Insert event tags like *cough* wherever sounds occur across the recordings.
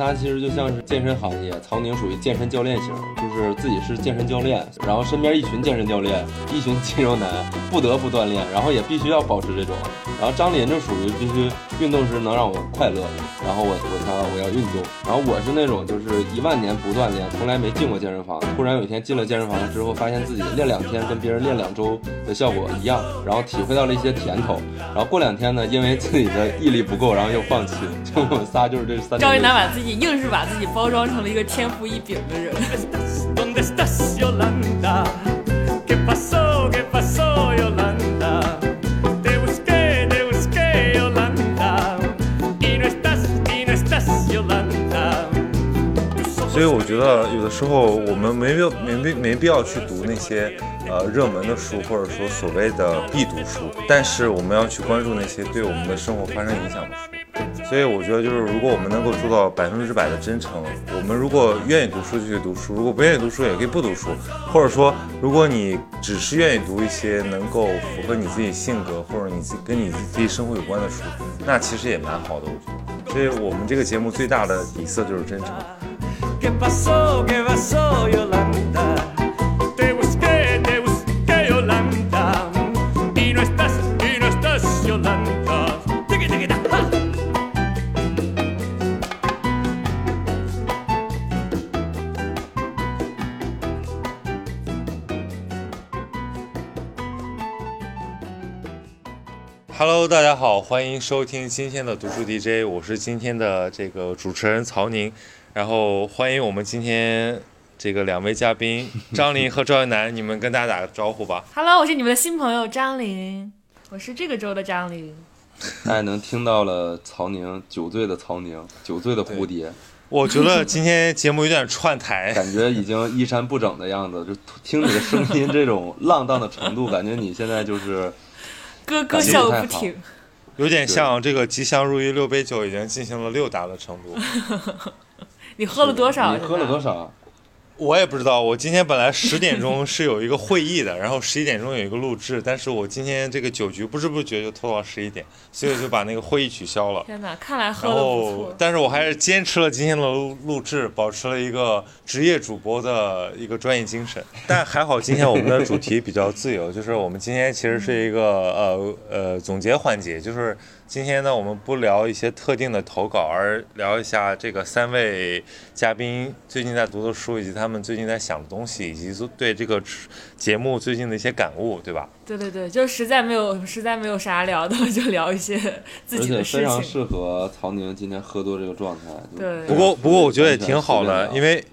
仨其实就像是健身行业，曹宁属于健身教练型，就是自己是健身教练，然后身边一群健身教练，一群肌肉男，不得不锻炼，然后也必须要保持这种。然后张林就属于必须运动时能让我快乐，然后我我他我要运动，然后我是那种就是一万年不锻炼，从来没进过健身房，突然有一天进了健身房之后，发现自己练两天跟别人练两周的效果一样，然后体会到了一些甜头，然后过两天呢，因为自己的毅力不够，然后又放弃。就我们仨就是这三。赵一楠把自己硬是把自己包装成了一个天赋异禀的人。所以我觉得有的时候我们没必要没必没必要去读那些呃热门的书，或者说所谓的必读书，但是我们要去关注那些对我们的生活发生影响的书。所以我觉得就是如果我们能够做到百分之百的真诚，我们如果愿意读书就去读书，如果不愿意读书也可以不读书，或者说如果你只是愿意读一些能够符合你自己性格或者你自跟你自己生活有关的书，那其实也蛮好的，我觉得。所以我们这个节目最大的底色就是真诚。Hello，大家好，欢迎收听今天的读书 DJ，我是今天的这个主持人曹宁。然后欢迎我们今天这个两位嘉宾张琳和赵一楠，你们跟大家打个招呼吧。Hello，我是你们的新朋友张琳，我是这个周的张琳。大家能听到了曹宁酒醉的曹宁，酒醉的蝴蝶。我觉得今天节目有点串台，*laughs* 感觉已经衣衫不整的样子。就听你的声音这种浪荡的程度，感觉你现在就是咯咯笑不停，*laughs* 有点像这个吉祥如意六杯酒已经进行了六打的程度。*laughs* 你喝了多少？你喝了多少？我也不知道。我今天本来十点钟是有一个会议的，然后十一点钟有一个录制，但是我今天这个酒局不知不觉就拖到十一点，所以就把那个会议取消了。天哪，看来喝的不错。但是我还是坚持了今天的录录制，保持了一个职业主播的一个专业精神。*laughs* 但还好今天我们的主题比较自由，就是我们今天其实是一个呃呃总结环节，就是。今天呢，我们不聊一些特定的投稿，而聊一下这个三位嘉宾最近在读的书，以及他们最近在想的东西，以及对这个节目最近的一些感悟，对吧？对对对，就实在没有实在没有啥聊的，就聊一些自己的事情。非常适合曹宁今天喝多这个状态。对。不过不过我觉得也挺好的，因为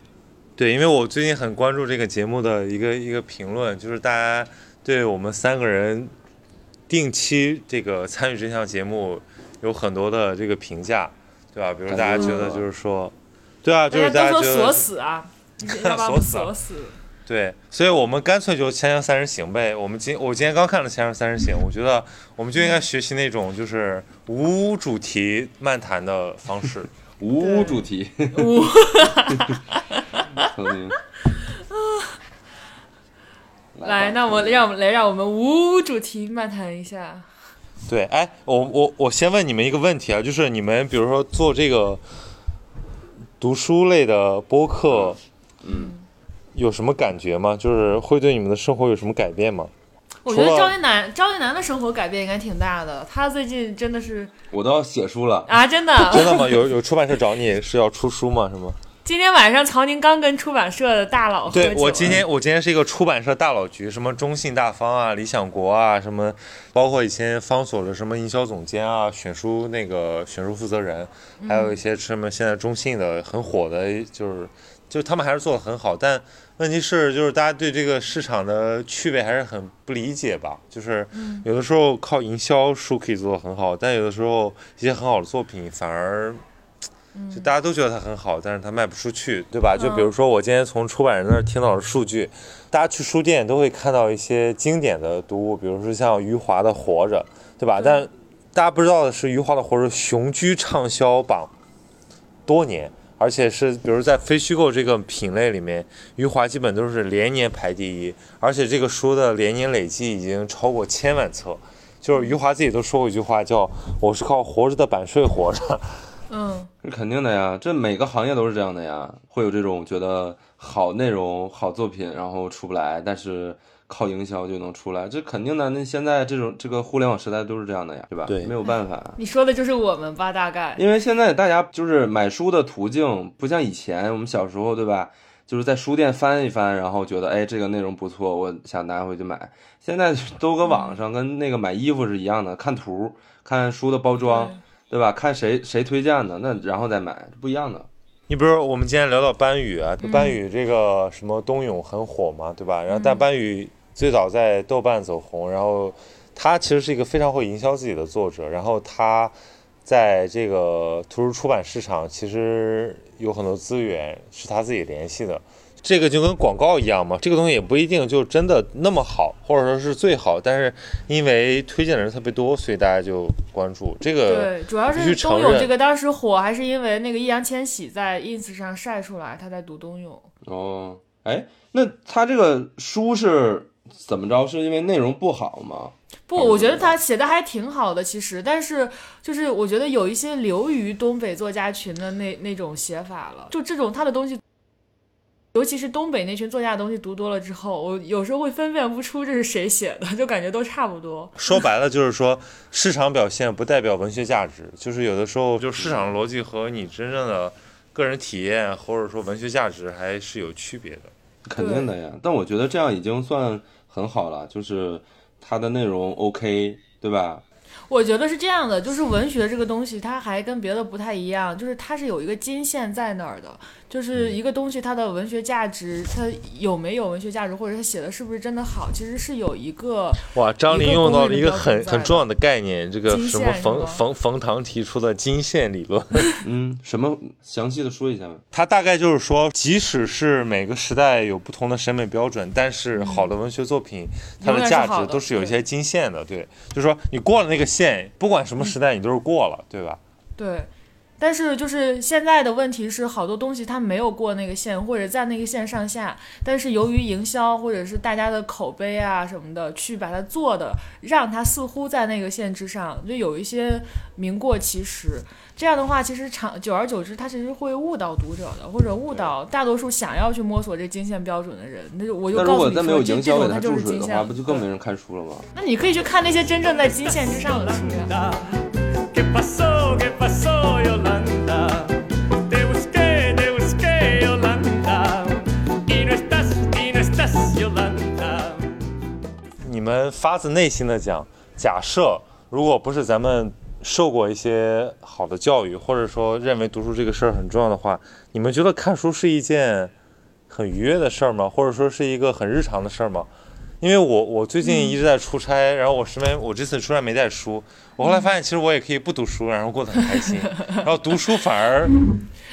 对，因为我最近很关注这个节目的一个一个评论，就是大家对我们三个人。定期这个参与这项节目，有很多的这个评价，对吧？比如大家觉得就是说，对啊，就是大家觉得锁死啊，*laughs* 锁死，锁死。对，所以我们干脆就《锵锵三人行》呗。我们今我今天刚看了《锵锵三人行》，我觉得我们就应该学习那种就是无主题漫谈的方式，*laughs* 无主题。无。*laughs* 来，那我让我们来让我们无主题漫谈一下。对，哎，我我我先问你们一个问题啊，就是你们比如说做这个读书类的播客，嗯，有什么感觉吗？就是会对你们的生活有什么改变吗？我觉得赵一楠，赵一楠的生活改变应该挺大的。他最近真的是，我都要写书了啊！真的，真的吗？有有出版社找你是要出书吗？是吗？今天晚上曹宁刚跟出版社的大佬对我今天我今天是一个出版社大佬局，什么中信大方啊、理想国啊，什么包括以前方所的什么营销总监啊、选书那个选书负责人，还有一些什么现在中信的很火的，就是就他们还是做的很好，但问题是就是大家对这个市场的趣味还是很不理解吧？就是有的时候靠营销书可以做的很好，但有的时候一些很好的作品反而。就大家都觉得它很好，但是它卖不出去，对吧？就比如说我今天从出版人那儿听到的数据，大家去书店都会看到一些经典的读物，比如说像余华的《活着》，对吧？但大家不知道的是，余华的《活着》雄居畅销榜多年，而且是比如在非虚构这个品类里面，余华基本都是连年排第一，而且这个书的连年累计已经超过千万册。就是余华自己都说过一句话，叫“我是靠活着的版税活着”。嗯，是肯定的呀，这每个行业都是这样的呀，会有这种觉得好内容、好作品，然后出不来，但是靠营销就能出来，这肯定的。那现在这种这个互联网时代都是这样的呀，对吧？对没有办法。你说的就是我们吧？大概因为现在大家就是买书的途径不像以前，我们小时候对吧？就是在书店翻一翻，然后觉得哎这个内容不错，我想拿回去买。现在都搁网上，跟那个买衣服是一样的，看图，看书的包装，对吧？看谁谁推荐的，那然后再买，不一样的。你比如我们今天聊到班宇啊，嗯班宇这个什么冬泳很火嘛，对吧？然后但嗯班宇最早在豆瓣走红，然后他其实是一个非常会营销自己的作者，然后他在这个图书出版市场其实有很多资源是他自己联系的。这个就跟广告一样嘛，这个东西也不一定就真的那么好，或者说是最好，但是因为推荐的人特别多，所以大家就关注这个。对，主要是冬泳这个当时火，还是因为那个易烊千玺在 ins 上晒出来他在读冬泳。哦，哎，那他这个书是怎么着？是因为内容不好吗？不，我觉得他写的还挺好的，其实，但是就是我觉得有一些流于东北作家群的那那种写法了，就这种他的东西，尤其是东北那群作家的东西读多了之后，我有时候会分辨不出这是谁写的，就感觉都差不多。说白了就是说，市场表现不代表文学价值，就是有的时候就市场逻辑和你真正的个人体验或者说文学价值还是有区别的。肯定的呀。但我觉得这样已经算很好了，就是它的内容 OK，对吧？我觉得是这样的，就是文学这个东西，它还跟别的不太一样，就是它是有一个金线在那儿的，就是一个东西它的文学价值，它有没有文学价值，或者它写的是不是真的好，其实是有一个哇，张琳用到了一个很很重要的概念，这个什么冯冯冯唐提出的金线理论。*laughs* 嗯，什么详细的说一下吧。它大概就是说，即使是每个时代有不同的审美标准，但是好的文学作品，它嗯永远是价值都是有一些金线的。对，就是说你过了那个线，不管什么时代，你都是过了，对吧？对，但是就是现在的问题是，好多东西它没有过那个线，或者在那个线上下，但是由于营销或者是大家的口碑啊什么的，去把它做的，让它似乎在那个线之上，就有一些名过其实。这样的话，其实长久而久之，它其实会误导读者的，或者误导大多数想要去摸索这金线标准的人。那就我就告诉你说，果再没有这这营销给它种它就是注水的话，金线。对不就更没人看书了吗？那你可以去看那些真正在金线之上的书呀。*laughs* 你们发自内心的讲，假设如果不是咱们受过一些好的教育，或者说认为读书这个事儿很重要的话，你们觉得看书是一件很愉悦的事儿吗？或者说是一个很日常的事儿吗？因为我我最近一直在出差，然后我身边我这次出差没带书，我后来发现其实我也可以不读书，然后过得很开心，*laughs* 然后读书反而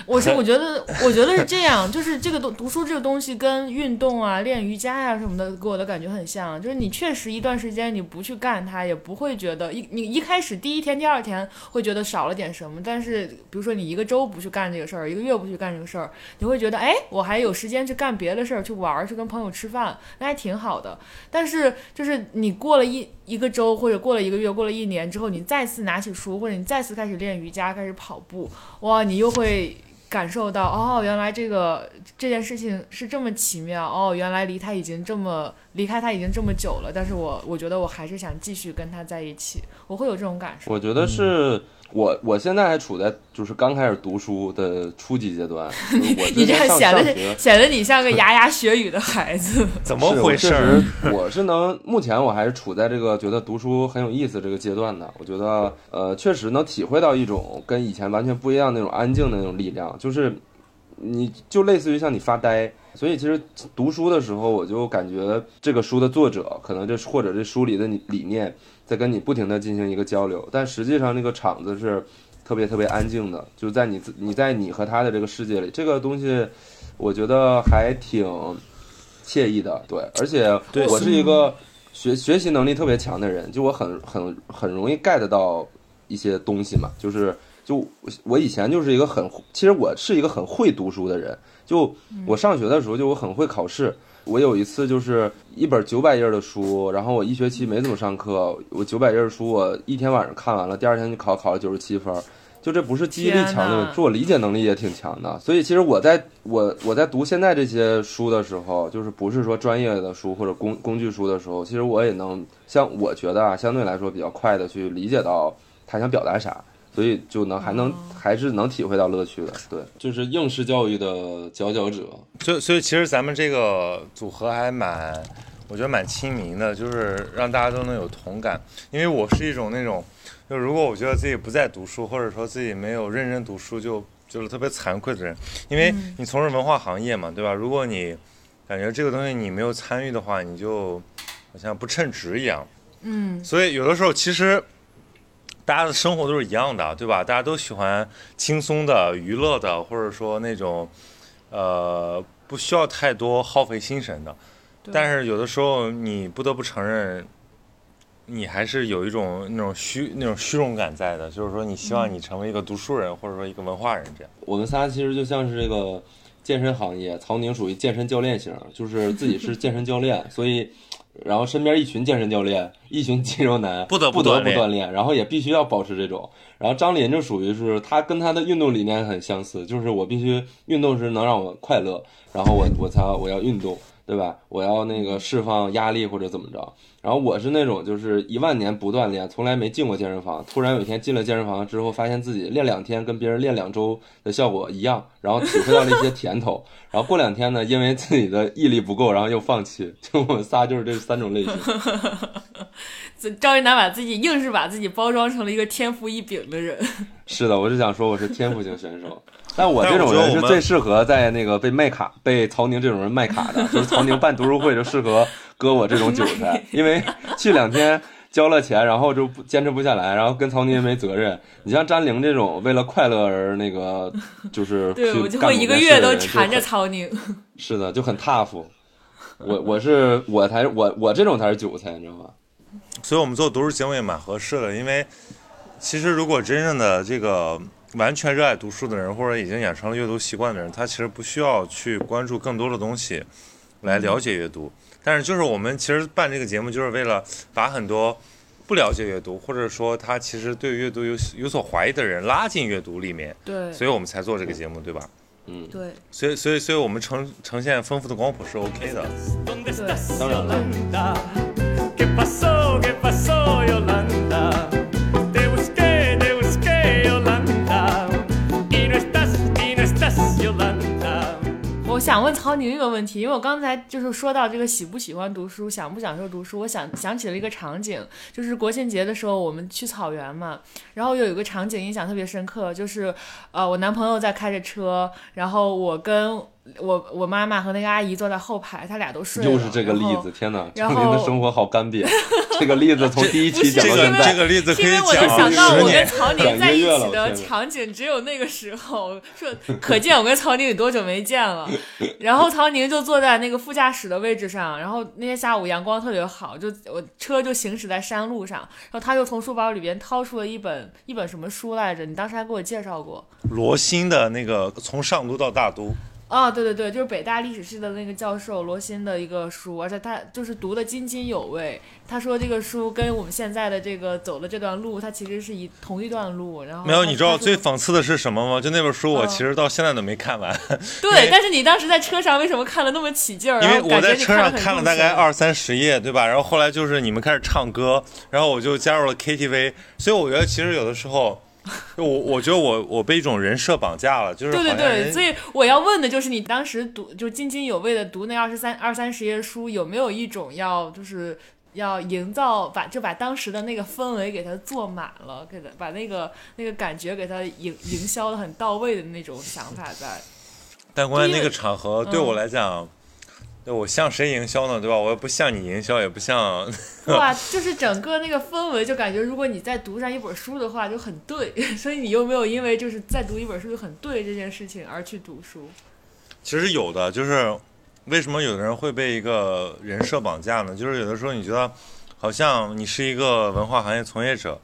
我是我觉得，我觉得是这样，就是这个东读书这个东西跟运动啊、练瑜伽呀、什么的，给我的感觉很像。就是你确实一段时间你不去干它，也不会觉得一你一开始第一天、第二天会觉得少了点什么，但是比如说你一个周不去干这个事儿，一个月不去干这个事儿，你会觉得哎，我还有时间去干别的事儿，去玩儿，去跟朋友吃饭，那还挺好的。但是就是你过了一一个周或者过了一个月、过了一年之后，你再次拿起书，或者你再次开始练瑜伽、开始跑步，哇，你又会感受到哦，原来这个这件事情是这么奇妙哦，原来离他已经这么离开他已经这么久了，但是我我觉得我还是想继续跟他在一起，我会有这种感受。我觉得是我我现在还处在就是刚开始读书的初级阶段，你这样显得显得你像个牙牙学语的孩子。*laughs* 怎么回事儿？我确实，我是能，目前我还是处在这个觉得读书很有意思这个阶段的。我觉得，呃，确实能体会到一种跟以前完全不一样那种安静的那种力量，就是你就类似于像你发呆。所以其实读书的时候，我就感觉这个书的作者可能这或者这书里的理理念在跟你不停的进行一个交流，但实际上那个场子是特别特别安静的，就是在你自你在你和他的这个世界里，这个东西我觉得还挺惬意的，对，而且对我是一个学学习能力特别强的人，就我很很很容易 get 到一些东西嘛，就是就我以前就是一个很，其实我是一个很会读书的人，就我上学的时候就我很会考试。我有一次就是一本九百页的书，然后我一学期没怎么上课，我九百页的书我一天晚上看完了，第二天就考考了九十七分，就这不是记忆力强的问题，是我理解能力也挺强的。所以其实我在我我在读现在这些书的时候，就是不是说专业的书或者工工具书的时候，其实我也能像我觉得啊，相对来说比较快的去理解到他想表达啥。所以就能还能、还是能体会到乐趣的，对，就是应试教育的佼佼者，所以所以其实咱们这个组合还蛮，我觉得蛮亲民的，就是让大家都能有同感。因为我是一种那种，就如果我觉得自己不在读书，或者说自己没有认真读书，就就是特别惭愧的人。因为你从事文化行业嘛，对吧？如果你感觉这个东西你没有参与的话，你就好像不称职一样。嗯，所以有的时候其实大家的生活都是一样的，对吧？大家都喜欢轻松的、娱乐的，或者说那种呃不需要太多耗费心神的。但是有的时候你不得不承认，你还是有一种那种虚那种虚荣感在的，就是说你希望你成为一个读书人，或者说一个文化人这样。我们仨其实就像是这个健身行业，曹宁属于健身教练型，就是自己是健身教练，*laughs* 所以然后身边一群健身教练，*laughs* 一群肌肉男，不得不不得锻炼不锻炼，然后也必须要保持这种。然后张林就属于是他跟他的运动理念很相似，就是我必须运动时能让我快乐，然后我我才我要运动，对吧？我要那个释放压力或者怎么着。然后我是那种就是一万年不锻炼，从来没进过健身房，突然有一天进了健身房之后，发现自己练两天跟别人练两周的效果一样，然后体会到了一些甜头。然后过两天呢，因为自己的毅力不够，然后又放弃。就我们仨就是这三种类型。赵一楠把自己硬是把自己包装成了一个天赋异禀的人。是的，我是想说我是天赋型选手，但我这种人是最适合在那个被卖卡、被曹宁这种人卖卡的，就是曹宁办读书会就适合割我这种韭菜，*laughs* 因为去两天交了钱，然后就不坚持不下来，然后跟曹宁也没责任。你像詹玲这种为了快乐而那个，就是对，我就会一个月都缠着曹宁。是的，就很 tough。我我是我才我我这种才是韭菜，你知道吗？所以我们做读书节目也蛮合适的，因为其实如果真正的这个完全热爱读书的人，或者已经养成了阅读习惯的人，他其实不需要去关注更多的东西来了解阅读。但是就是我们其实办这个节目，就是为了把很多不了解阅读，或者说他其实对阅读有有所怀疑的人拉进阅读里面，对所以我们才做这个节目，对吧？嗯，对，所以所以所以我们呈呈现丰富的光谱是 OK 的。¿Dónde estás, Dame la 想问曹宁一个问题，因为我刚才就是说到这个喜不喜欢读书，享不享受读书，我想想起了一个场景，就是国庆节的时候我们去草原嘛，然后有一个场景印象特别深刻，就是呃我男朋友在开着车，然后我跟我我妈妈和那个阿姨坐在后排，他俩都睡了，又是这个例子，天哪！然张琳的后生活好干瘪。*laughs* 这个例子从第一期讲到现在，这个例子可以因为我就讲想到我跟。曹宁在一起的场景，只有那个时候，说可见我跟曹宁有多久没见了。*laughs* 然后曹宁就坐在那个副驾驶的位置上，然后那天下午阳光特别好，就我车就行驶在山路上，然后他就从书包里边掏出了一本一本什么书来着？你当时还给我介绍过。罗新的那个从上都到大都，哦，对对对，就是北大历史系的那个教授罗新的一个书，而且他就是读的津津有味。他说这个书跟我们现在的这个走的这段路，它其实是一同一段路。然后没有，你知道最讽刺的是什么吗？就那本书，我嗯其实到现在都没看完，对，但是你当时在车上为什么看了那么起劲儿？因为我在车上看了大概二三十页，对吧？然后后来就是你们开始唱歌，然后我就加入了 KTV，所以我觉得其实有的时候，*laughs* 我我觉得我我被一种人设绑架了，就是对对对，所以我要问的就是，你当时读就津津有味的读那二十三二三十页书，有没有一种要就是要营造把就把当时的那个氛围给它做满了，给它把那个那个感觉给它营营销的很到位的那种想法在？但关键那个场合对我嗯来讲，对我向谁营销呢？对吧？我又不向你营销，也不向哇，就是整个那个氛围，就感觉如果你再读上一本书的话，就很对。*laughs* 所以你有没有因为就是再读一本书就很对这件事情而去读书？其实有的，就是为什么有的人会被一个人设绑架呢？就是有的时候你觉得好像你是一个文化行业从业者，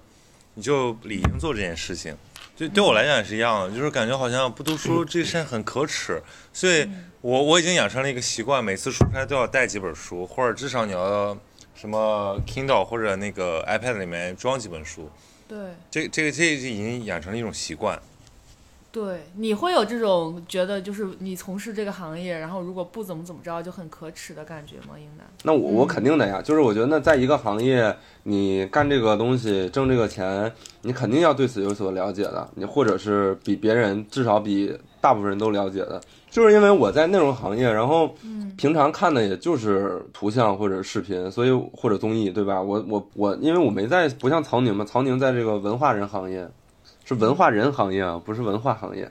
你就理应做这件事情。对对我来讲也是一样的，就是感觉好像不读书这事很可耻，所以我我已经养成了一个习惯，每次出差都要带几本书，或者至少你要什么 Kindle 或者那个 iPad 里面装几本书，对。这这个这已经养成了一种习惯。对，你会有这种觉得就是你从事这个行业，然后如果不怎么怎么着就很可耻的感觉吗？英男？那我我肯定的呀，就是我觉得那在一个行业，你干这个东西挣这个钱，你肯定要对此有所了解的，你或者是比别人至少比大部分人都了解的。就是因为我在内容行业，然后平常看的也就是图像或者视频，所以或者综艺，对吧？我我我，因为我没在不像曹宁嘛，曹宁在这个文化人行业。是文化人行业啊，不是文化行业。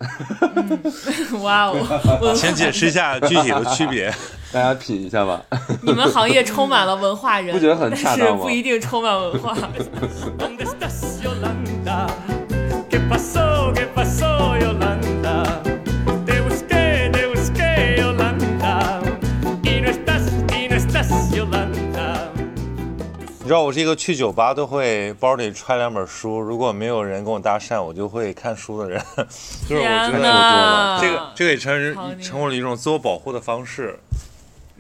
哇哦，文请解释一下具体的区别。*laughs* 大家品一下吧，你们行业充满了文化人，*laughs* 不觉得很恰当吗但是不一定充满文化。*laughs* 知道我是一个去酒吧都会包里揣两本书，如果没有人跟我搭讪，我就会看书的人。*laughs* 就是我觉天得哪，这个这个也成成为了一种自我保护的方式。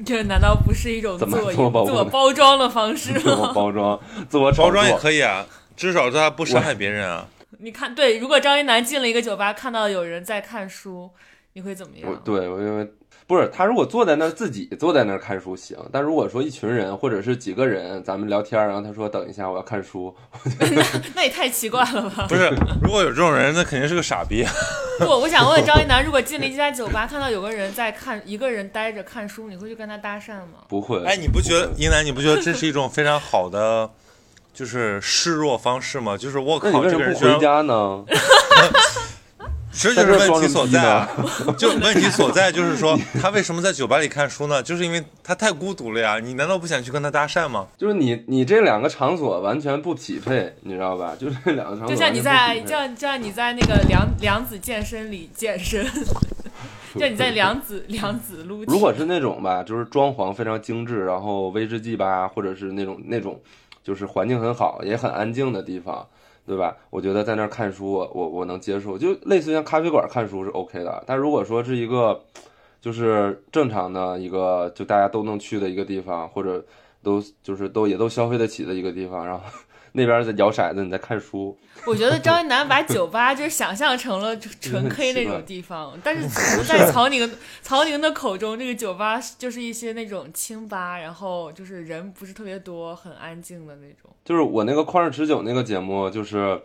这难道不是一种自我自我保护自我包装的方式吗 *laughs* 自我？包装，自我包装也。可以啊，至少他不伤害别人啊。你看，对，如果张一楠进了一个酒吧，看到有人在看书，你会怎么样？我对我因为不是他如果坐在那儿自己坐在那儿看书行，但如果说一群人或者是几个人咱们聊天，然后他说等一下我要看书，*laughs* 那也太奇怪了吧？不是，如果有这种人，那肯定是个傻逼。不，我想问张一楠，如果进了一家酒吧，看到有个人在看，一个人待着看书，你会去跟他搭讪吗？不会。哎，你不觉得会英楠，你不觉得这是一种非常好的，就是示弱方式吗？就是我靠，这个人居然家呢？*laughs* *laughs* 这就是问题所在啊！*laughs* 就问题所在就是说，他为什么在酒吧里看书呢？就是因为他太孤独了呀！你难道不想去跟他搭讪吗？就是你你这两个场所完全不匹配，你知道吧？就是这两个场所就像你在就像就像你在那个梁梁子健身里健身，*laughs* 就像你在梁子梁子撸。如果是那种吧，就是装潢非常精致，然后威士忌吧，或者是那种那种，就是环境很好，也很安静的地方，对吧？我觉得在那儿看书，我我我能接受，就类似于像咖啡馆看书是 OK 的。但如果说是一个就是正常的一个，就大家都能去的一个地方，或者都就是都也都消费得起的一个地方，然后那边在摇骰子，你在看书，我觉得张一楠把酒吧就是想象成了纯 *laughs* K 那种地方，但是 *laughs* 在曹宁曹宁的口中，这个酒吧就是一些那种清吧，然后就是人不是特别多，很安静的那种。就是我那个旷日持久那个节目，就是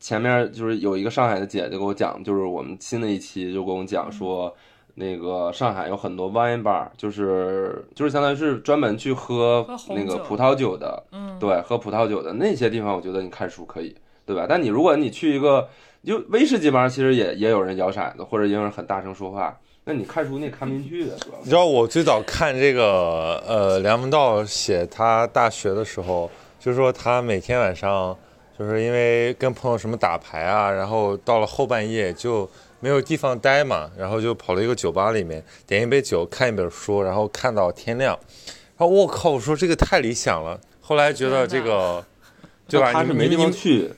前面就是有一个上海的姐姐给我讲，就是我们新的一期就跟我讲说，那个上海有很多 wine bar，就是就是相当于是专门去喝那个葡萄酒的，嗯，对，喝葡萄酒的那些地方，我觉得你看书可以，对吧？但你如果你去一个就威士忌吧，其实也也有人摇骰子，或者也有人很大声说话，那你看书你也看不进去的，主要你知道我最早看这个呃梁文道写他大学的时候，就是说他每天晚上就是因为跟朋友什么打牌啊，然后到了后半夜就没有地方待嘛，然后就跑了一个酒吧里面点一杯酒，看一本书，然后看到天亮。然后我靠，我说这个太理想了。后来觉得这个，对吧？他是没地方去，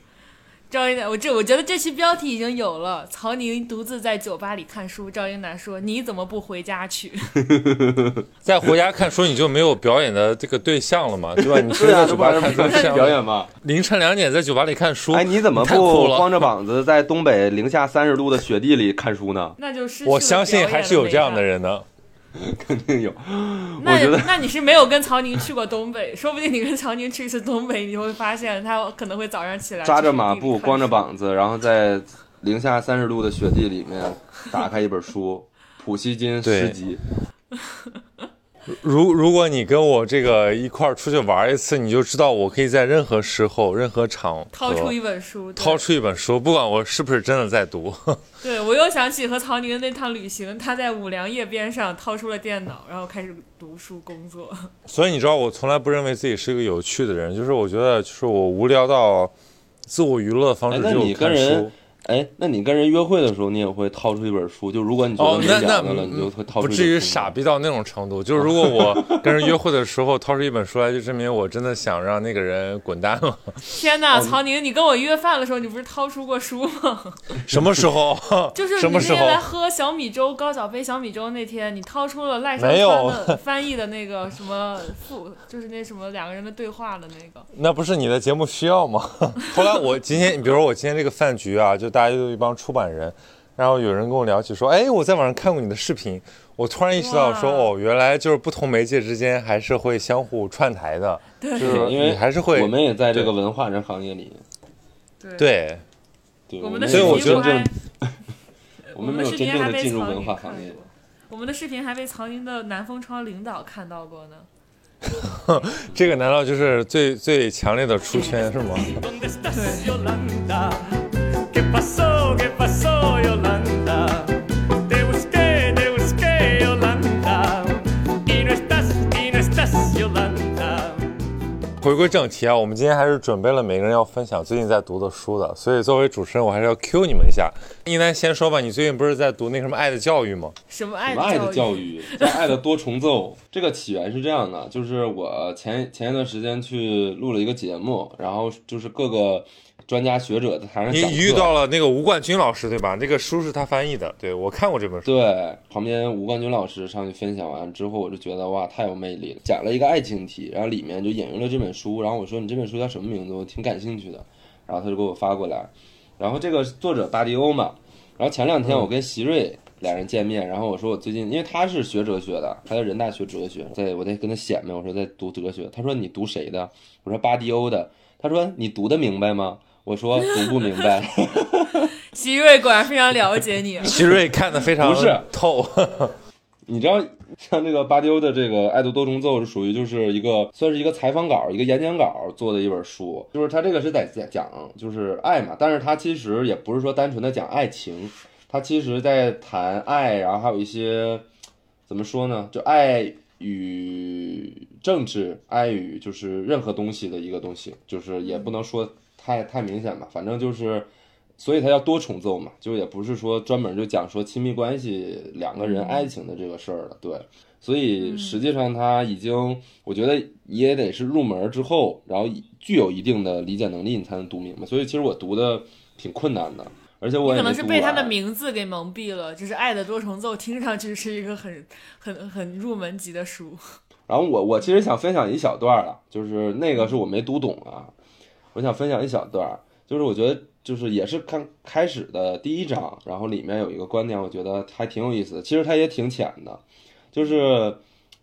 赵英男，我这我觉得这期标题已经有了。曹宁独自在酒吧里看书，赵英男说：“你怎么不回家去 *laughs* 在回家看书，你就没有表演的这个对象了嘛，对吧？你去对啊，在酒吧看书像表演吗？凌晨两点在酒吧里看书，哎，你怎么不光着膀子在东北零下三十度的雪地里看书呢？？”那就失去了我相信还是有这样的人的。*laughs* 肯定有，我觉得那那你是没有跟曹宁去过东北，*laughs* 说不定你跟曹宁去一次东北，你就会发现他可能会早上起来扎着马步，光着膀子，然后在零下三十度的雪地里面打开一本书，《普希金诗集》。*laughs* 如如果你跟我这个一块儿出去玩一次，你就知道我可以在任何时候、任何场合掏出一本书，掏出一本书，不管我是不是真的在读。*laughs* 对我又想起和曹宁的那趟旅行，他在五粮液边上掏出了电脑，然后开始读书工作。*laughs* 所以你知道，我从来不认为自己是一个有趣的人，就是我觉得，就是我无聊到自我娱乐的方式哎那只有看你跟人书。哎，那你跟人约会的时候，你也会掏出一本书？就如果你觉得，没哦那聊的了，那嗯你就会掏出不至于傻逼到那种程度。就是如果我 *laughs* 跟人约会的时候掏出一本书来，就证明我真的想让那个人滚蛋了。天哪，曹宁，你跟我约饭的时候，你不是掏出过书吗？*laughs* 什么时候？*laughs* 就是什么时你那天来？喝小米粥，高脚杯小米粥那天，你掏出了赖声川的翻译的那个什么副，就是那什么两个人的对话的那个。那不是你的节目需要吗？后来我今天，比如说我今天这个饭局啊，就大家都一帮出版人，然后有人跟我聊起说，哎，我在网上看过你的视频，我突然意识到说，哦，原来就是不同媒介之间还是会相互串台的，就是对因为还是会我们也在这个文化人行业里，对，对。对，我们的们所以 *laughs* 我觉得视频真正，我们没有真正的进入文化行业。我们的视频还被曹宁的南风窗领导看到过呢。*laughs* 这个难道就是最最强烈的出圈是吗？*laughs* ¿Dónde 回归正题啊，我们今天还是准备了每个人要分享最近在读的书的，所以作为主持人，我还是要 Q 你们一下。一楠先说吧，你最近不是在读那个什么《爱的教育》吗？什么爱什么爱的教育？育，叫爱的多重奏。这个起源是这样的，就是我前前一段时间去录了一个节目，然后就是各个专家学者在台上你。遇到了那个吴冠军老师对吧？那个书是他翻译的，对我看过这本书。对，旁边吴冠军老师上去分享完之后，我就觉得哇，太有魅力了，讲了一个爱情题，然后里面就引用了这本书，然后我说你这本书叫什么名字？我挺感兴趣的，然后他就给我发过来，然后这个作者巴迪欧嘛，然后前两天我跟席瑞俩人见面，然后我说我最近，因为他是学哲学的，他在人大学哲学，在我在跟他显摆，我说在读哲学，他说你读谁的？我说巴迪欧的，他说你读的明白吗？我说读不明白。*laughs* 席瑞果然非常了解你。*laughs* 奇瑞看的非常不是透，*laughs* 你知道，像这个巴迪欧的这个《爱的多重奏》是属于就是一个算是一个采访稿、一个演讲稿做的一本书，就是他这个是在讲讲就是爱嘛，但是他其实也不是说单纯的讲爱情，他其实在谈爱，然后还有一些怎么说呢，就爱与政治，爱与就是任何东西的一个东西，就是也不能说太太明显吧，反正就是。所以他要多重奏嘛，就也不是说专门就讲说亲密关系两个人爱情的这个事儿了，对。所以实际上他已经，我觉得也得是入门之后，然后具有一定的理解能力，你才能读明白。所以其实我读的挺困难的，而且我可能是被他的名字给蒙蔽了，就是《爱的多重奏》听上去是一个很很很入门级的书。然后我我其实想分享一小段儿了，就是那个是我没读懂啊，我想分享一小段，就是我觉得就是也是看开始的第一章，然后里面有一个观点，我觉得还挺有意思的，其实它也挺浅的，就是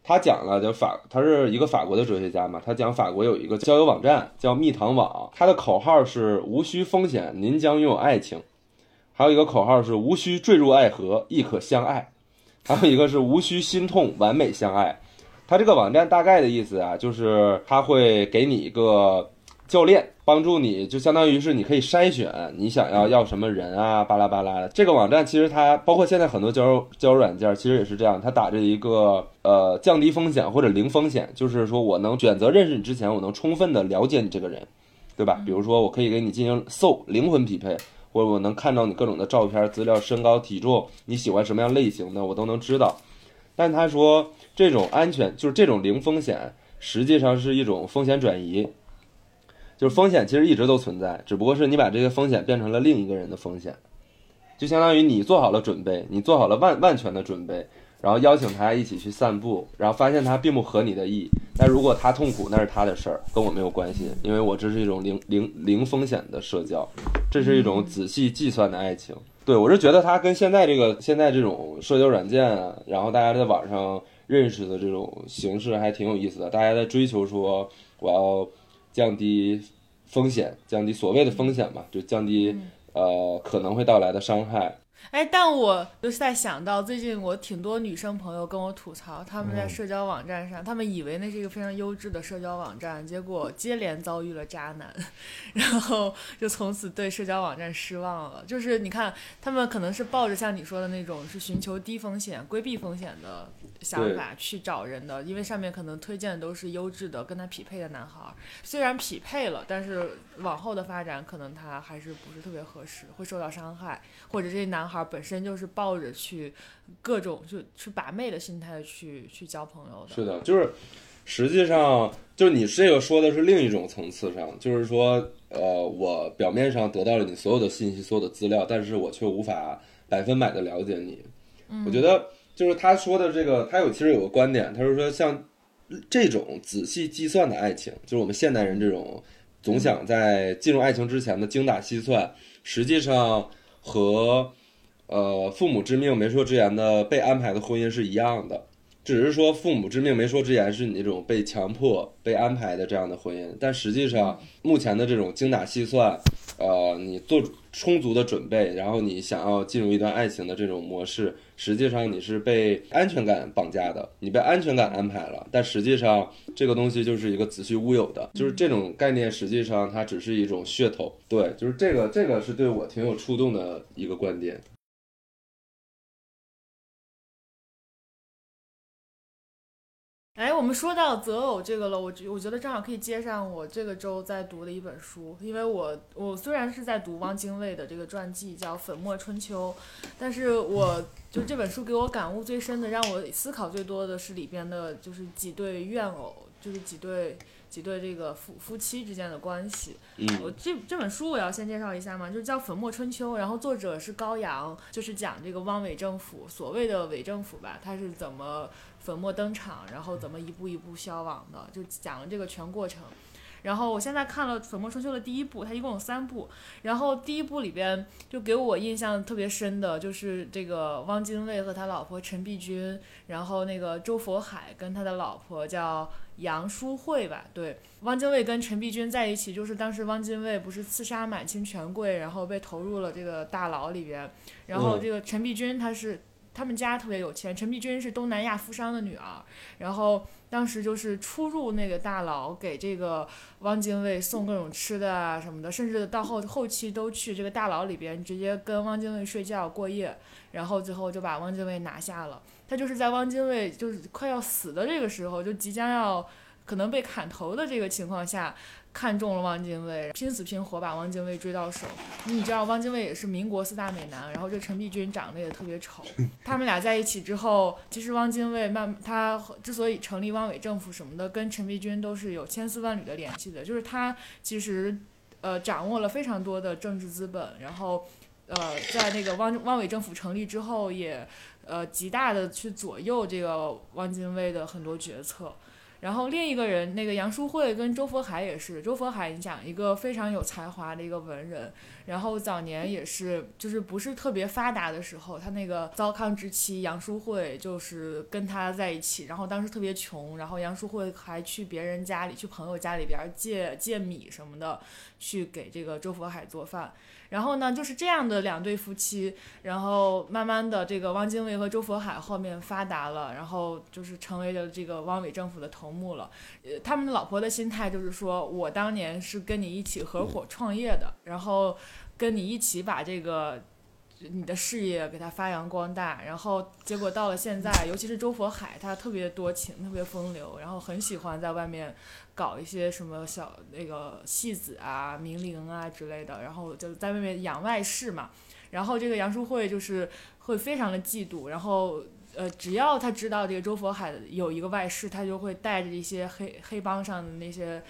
他讲了，就法他是一个法国的哲学家嘛，他讲法国有一个交友网站叫蜜糖网，它的口号是无需风险，您将拥有爱情，还有一个口号是无需坠入爱河，亦可相爱，还有一个是无需心痛，完美相爱。它这个网站大概的意思啊，就是它会给你一个教练，帮助你，就相当于是你可以筛选你想要要什么人啊，巴拉巴拉的。这个网站其实它包括现在很多交友交友软件，其实也是这样，它打着一个呃降低风险或者零风险，就是说我能选择认识你之前，我能充分的了解你这个人，对吧？比如说我可以给你进行 soul 灵魂匹配，或者我能看到你各种的照片、资料、身高、体重，你喜欢什么样类型的，我都能知道。但他说这种安全就是这种零风险，实际上是一种风险转移。就是风险其实一直都存在，只不过是你把这个风险变成了另一个人的风险，就相当于你做好了准备，你做好了万万全的准备，然后邀请他一起去散步，然后发现他并不合你的意，但如果他痛苦那是他的事儿，跟我没有关系，因为我这是一种零零零风险的社交，这是一种仔细计算的爱情。对我是觉得它跟现在这个现在这种社交软件啊，然后大家在网上认识的这种形式还挺有意思的，大家在追求说我要降低风险，降低所谓的风险嘛，就降低呃可能会到来的伤害。哎，但我就是在想到最近我挺多女生朋友跟我吐槽，她们在嗯社交网站上，她们以为那是一个非常优质的社交网站，结果接连遭遇了渣男，*laughs* 然后就从此对社交网站失望了。就是你看，他们可能是抱着像你说的那种是寻求低风险、规避风险的想法去找人的，因为上面可能推荐的都是优质的、跟他匹配的男孩儿。虽然匹配了，但是往后的发展可能他还是不是特别合适，会受到伤害。或者这些男孩儿本身就是抱着去各种就去把妹的心态去去交朋友的。是的，就是实际上就是你这个说的是另一种层次上，就是说，呃，我表面上得到了你所有的信息、所有的资料，但是我却无法百分百的了解你。我觉得就是他说的这个，他有其实有个观点，他是说像这种仔细计算的爱情，就是我们现代人这种总想在进入爱情之前的精打细算，实际上和呃父母之命媒妁之言的被安排的婚姻是一样的。只是说父母之命媒妁之言是你那种被强迫、被安排的这样的婚姻，但实际上目前的这种精打细算，呃，你做充足的准备，然后你想要进入一段爱情的这种模式，实际上你是被安全感绑架的，你被安全感安排了，但实际上这个东西就是一个子虚乌有的，就是这种概念，实际上它只是一种噱头。对，就是这个，这个是对我挺有触动的一个观点。哎，我们说到择偶这个了，我觉我觉得正好可以接上我这个周在读的一本书，因为我我虽然是在读汪精卫的这个传记叫《粉墨春秋》，但是我就这本书给我感悟最深的，让我思考最多的是里边的就是几对怨偶，就是几对几对这个夫夫妻之间的关系。嗯我这这本书我要先介绍一下嘛，就是叫《粉墨春秋》，然后作者是高阳，就是讲这个汪伪政府所谓的伪政府吧，他是怎么粉墨登场，然后怎么一步一步消亡的，就讲了这个全过程。然后我现在看了《粉墨春秋》的第一部，它一共有三部。然后第一部里边就给我印象特别深的就是这个汪精卫和他老婆陈璧君，然后那个周佛海跟他的老婆叫杨淑慧吧，对，汪精卫跟陈璧君在一起，就是当时汪精卫不是刺杀满清权贵，然后被投入了这个大牢里边，然后嗯这个陈璧君他是。他们家特别有钱，陈璧君是东南亚富商的女儿，然后当时就是出入那个大牢，给这个汪精卫送各种吃的啊什么的，甚至到后后期都去这个大牢里边直接跟汪精卫睡觉过夜，然后最后就把汪精卫拿下了。他就是在汪精卫就是快要死的这个时候，就即将要可能被砍头的这个情况下，看中了汪精卫，拼死拼活把汪精卫追到手。你知道汪精卫也是民国四大美男，然后这陈璧君长得也特别丑。*laughs* 他们俩在一起之后，其实汪精卫慢他之所以成立汪伪政府什么的，跟陈璧君都是有千丝万缕的联系的。就是他其实呃掌握了非常多的政治资本，然后呃在那个汪 *laughs* 汪伪政府成立之后也。呃，极大的去左右这个汪精卫的很多决策。然后另一个人，那个杨淑慧跟周佛海也是。周佛海，你讲一个非常有才华的一个文人，然后早年也是就是不是特别发达的时候，他那个糟糠之妻杨淑慧就是跟他在一起，然后当时特别穷，然后杨淑慧还去别人家里、去朋友家里边借借米什么的，去给这个周佛海做饭。然后呢，就是这样的两对夫妻，然后慢慢的，这个汪精卫和周佛海后面发达了，然后就是成为了这个汪伪政府的头目了。呃，他们老婆的心态就是说，我当年是跟你一起合伙创业的，然后跟你一起把这个。你的事业给他发扬光大，然后结果到了现在，尤其是周佛海，他特别多情，特别风流，然后很喜欢在外面搞一些什么小那个戏子啊、名伶啊之类的，然后就在外面养外室嘛。然后这个杨淑慧就是会非常的嫉妒，然后呃，只要他知道这个周佛海有一个外室，他就会带着一些黑黑帮上的那些。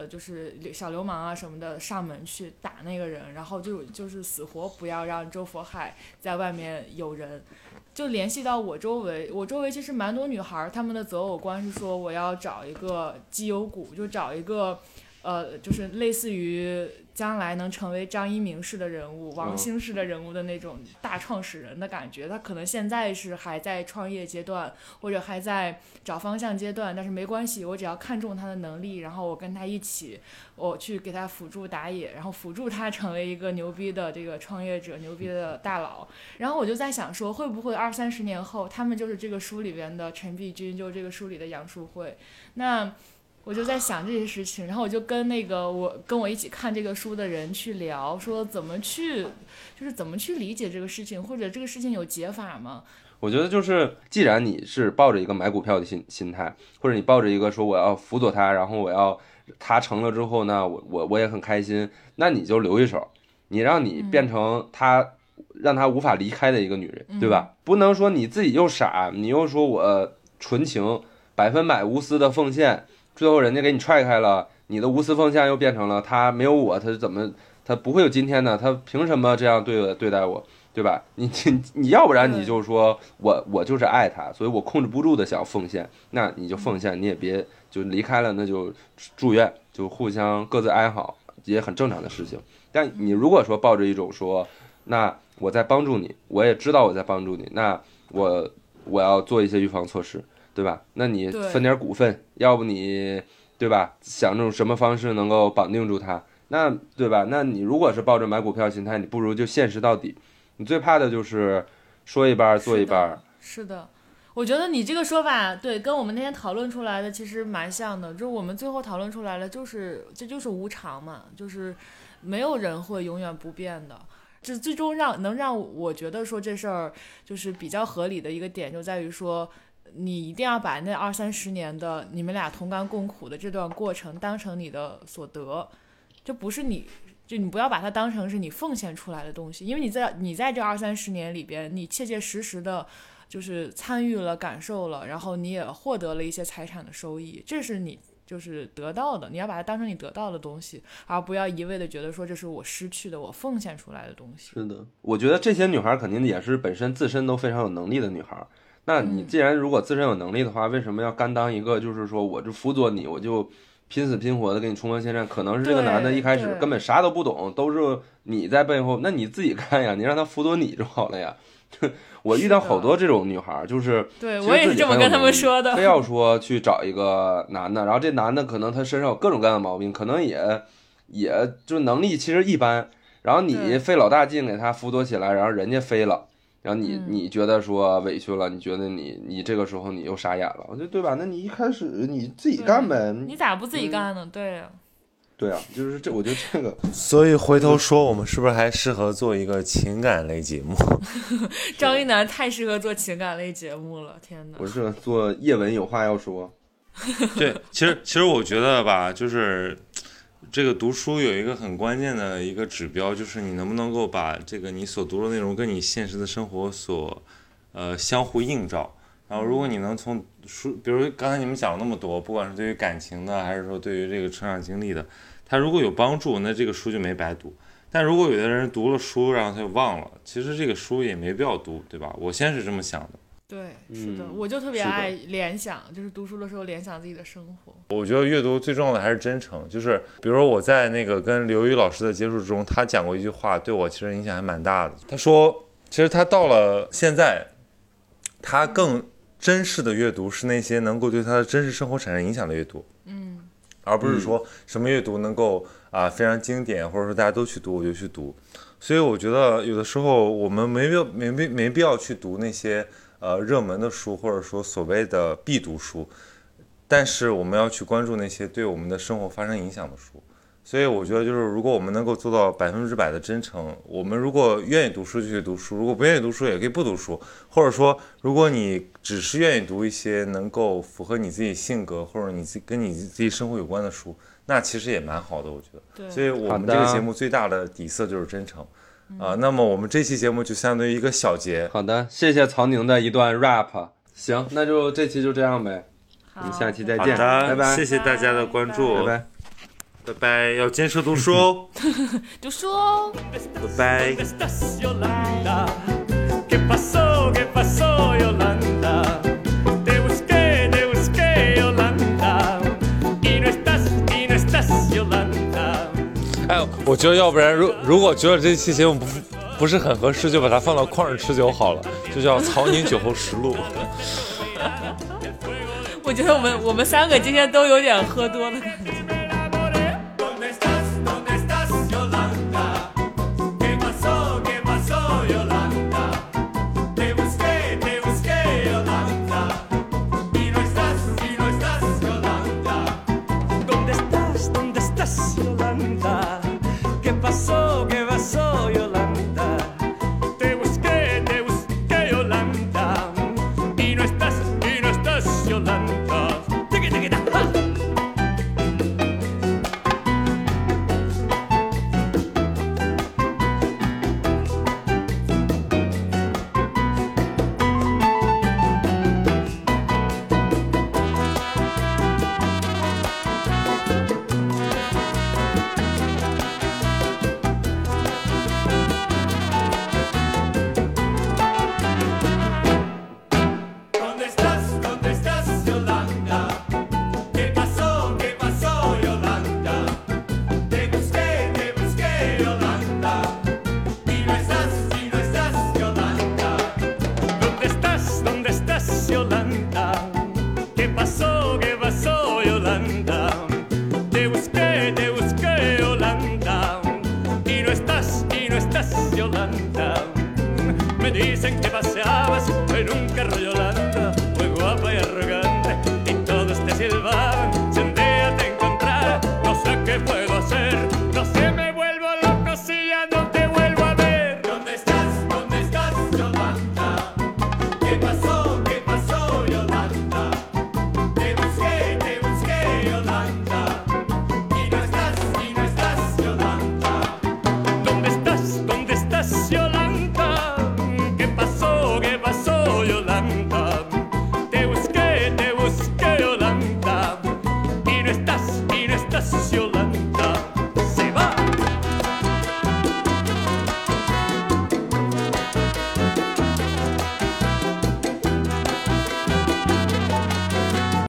呃，就是小流氓啊什么的上门去打那个人，然后就就是死活不要让周佛海在外面有人，就联系到我周围，我周围其实蛮多女孩儿，她们的择偶观是说我要找一个绩优股，就找一个呃，就是类似于将来能成为张一鸣式的人物、王嗯兴式的人物的那种大创始人的感觉。他可能现在是还在创业阶段，或者还在找方向阶段，但是没关系，我只要看中他的能力，然后我跟他一起，我去给他辅助打野，然后辅助他成为一个牛逼的这个创业者、牛逼的大佬。然后我就在想说，会不会二三十年后，他们就是这个书里边的陈璧君，就是这个书里的杨树慧？那我就在想这些事情，然后我就跟那个我跟我一起看这个书的人去聊，说怎么去，就是怎么去理解这个事情，或者这个事情有解法吗？我觉得就是，既然你是抱着一个买股票的心心态，或者你抱着一个说我要辅佐他，然后我要他成了之后呢，我我我也很开心，那你就留一手，你让你变成他，让他无法离开的一个女人，对吧？不能说你自己又傻，你又说我纯情，百分百无私的奉献，最后人家给你踹开了，你的无私奉献又变成了他没有我，他怎么他不会有今天呢？他凭什么这样对我对待我？对吧？你 *laughs* 你你要不然你就说我我就是爱他，所以我控制不住的想奉献，那你就奉献，你也别就离开了，那就住院，就互相各自安好，也很正常的事情。但你如果说抱着一种说，那我在帮助你，我也知道我在帮助你，那我我要做一些预防措施，对吧？那你分点股份，要不你对吧？想这种什么方式能够绑定住他？那对吧？那你如果是抱着买股票心态，你不如就现实到底。你最怕的就是说一半做一半儿。是的，我觉得你这个说法对，跟我们那天讨论出来的其实蛮像的。就是我们最后讨论出来了，就是这就是无常嘛，就是没有人会永远不变的。这最终让能让我觉得说这事儿就是比较合理的一个点，就在于说。你一定要把那二三十年的你们俩同甘共苦的这段过程当成你的所得，这不是你，就你不要把它当成是你奉献出来的东西，因为你在你在这二三十年里边，你切切实实的，就是参与了、感受了，然后你也获得了一些财产的收益，这是你就是得到的，你要把它当成你得到的东西，而不要一味的觉得说这是我失去的、我奉献出来的东西。是的，我觉得这些女孩肯定也是本身自身都非常有能力的女孩。那你嗯既然如果自身有能力的话，为什么要甘当一个就是说我就辅佐你，我就拼死拼活的给你冲锋陷阵？可能是这个男的一开始根本啥都不懂，都是你在背后，那你自己干呀，你让他辅佐你就好了呀。*laughs* 我遇到好多这种女孩儿，就是对我也是这么跟他们说的非。要说去找一个男的，然后这男的可能他身上有各种各样的毛病，可能也也就能力其实一般，然后你费老大劲给他辅佐起来，然后人家飞了。然后你嗯你觉得说委屈了，你觉得你你这个时候你又傻眼了，我觉得对吧？那你一开始你自己干呗，你咋不自己干呢？对呀，对啊，就是这，我觉得这个 *laughs* 所以回头说，我们是不是还适合做一个情感类节目？*laughs* 张一楠太适合做情感类节目了，天哪！我是做叶文有话要说，*laughs* 对，其实其实我觉得吧，就是这个读书有一个很关键的一个指标，就是你能不能够把这个你所读的内容跟你现实的生活所呃相互映照。然后，如果你能从书，比如刚才你们讲了那么多，不管是对于感情的，还是说对于这个成长经历的，它如果有帮助，那这个书就没白读。但如果有的人读了书，然后他就忘了，其实这个书也没必要读，对吧？我先是这么想的。对，是的，嗯我就特别爱联想，就是读书的时候联想自己的生活。我觉得阅读最重要的还是真诚，就是比如说我在那个跟刘宇老师的接触中，他讲过一句话，对我其实影响还蛮大的。他说，其实他到了现在，他更珍视的阅读是那些能够对他的真实生活产生影响的阅读，嗯，而不是说什么阅读能够啊、非常经典，或者说大家都去读我就去读。所以我觉得有的时候我们没必要没必没必要去读那些呃热门的书，或者说所谓的必读书。但是我们要去关注那些对我们的生活发生影响的书。所以我觉得，就是如果我们能够做到百分之百的真诚，我们如果愿意读书就去读书，如果不愿意读书也可以不读书，或者说，如果你只是愿意读一些能够符合你自己性格或者你自跟你自己生活有关的书，那其实也蛮好的，我觉得。对，所以我们这个节目最大的底色就是真诚。啊、那么我们这期节目就相当于一个小结，好的，谢谢曹宁的一段 rap。行，那就这期就这样呗，我们下期再见，拜拜，谢谢大家的关注，拜拜。拜拜，要坚持读书哦，*laughs* 读书哦。拜拜。哎，我觉得要不然，如如果觉得这期节目不不是很合适，就把它放到旷日持久好了，就叫《曹宁酒后实录 *laughs*》。我觉得我们我们三个今天都有点喝多了感觉。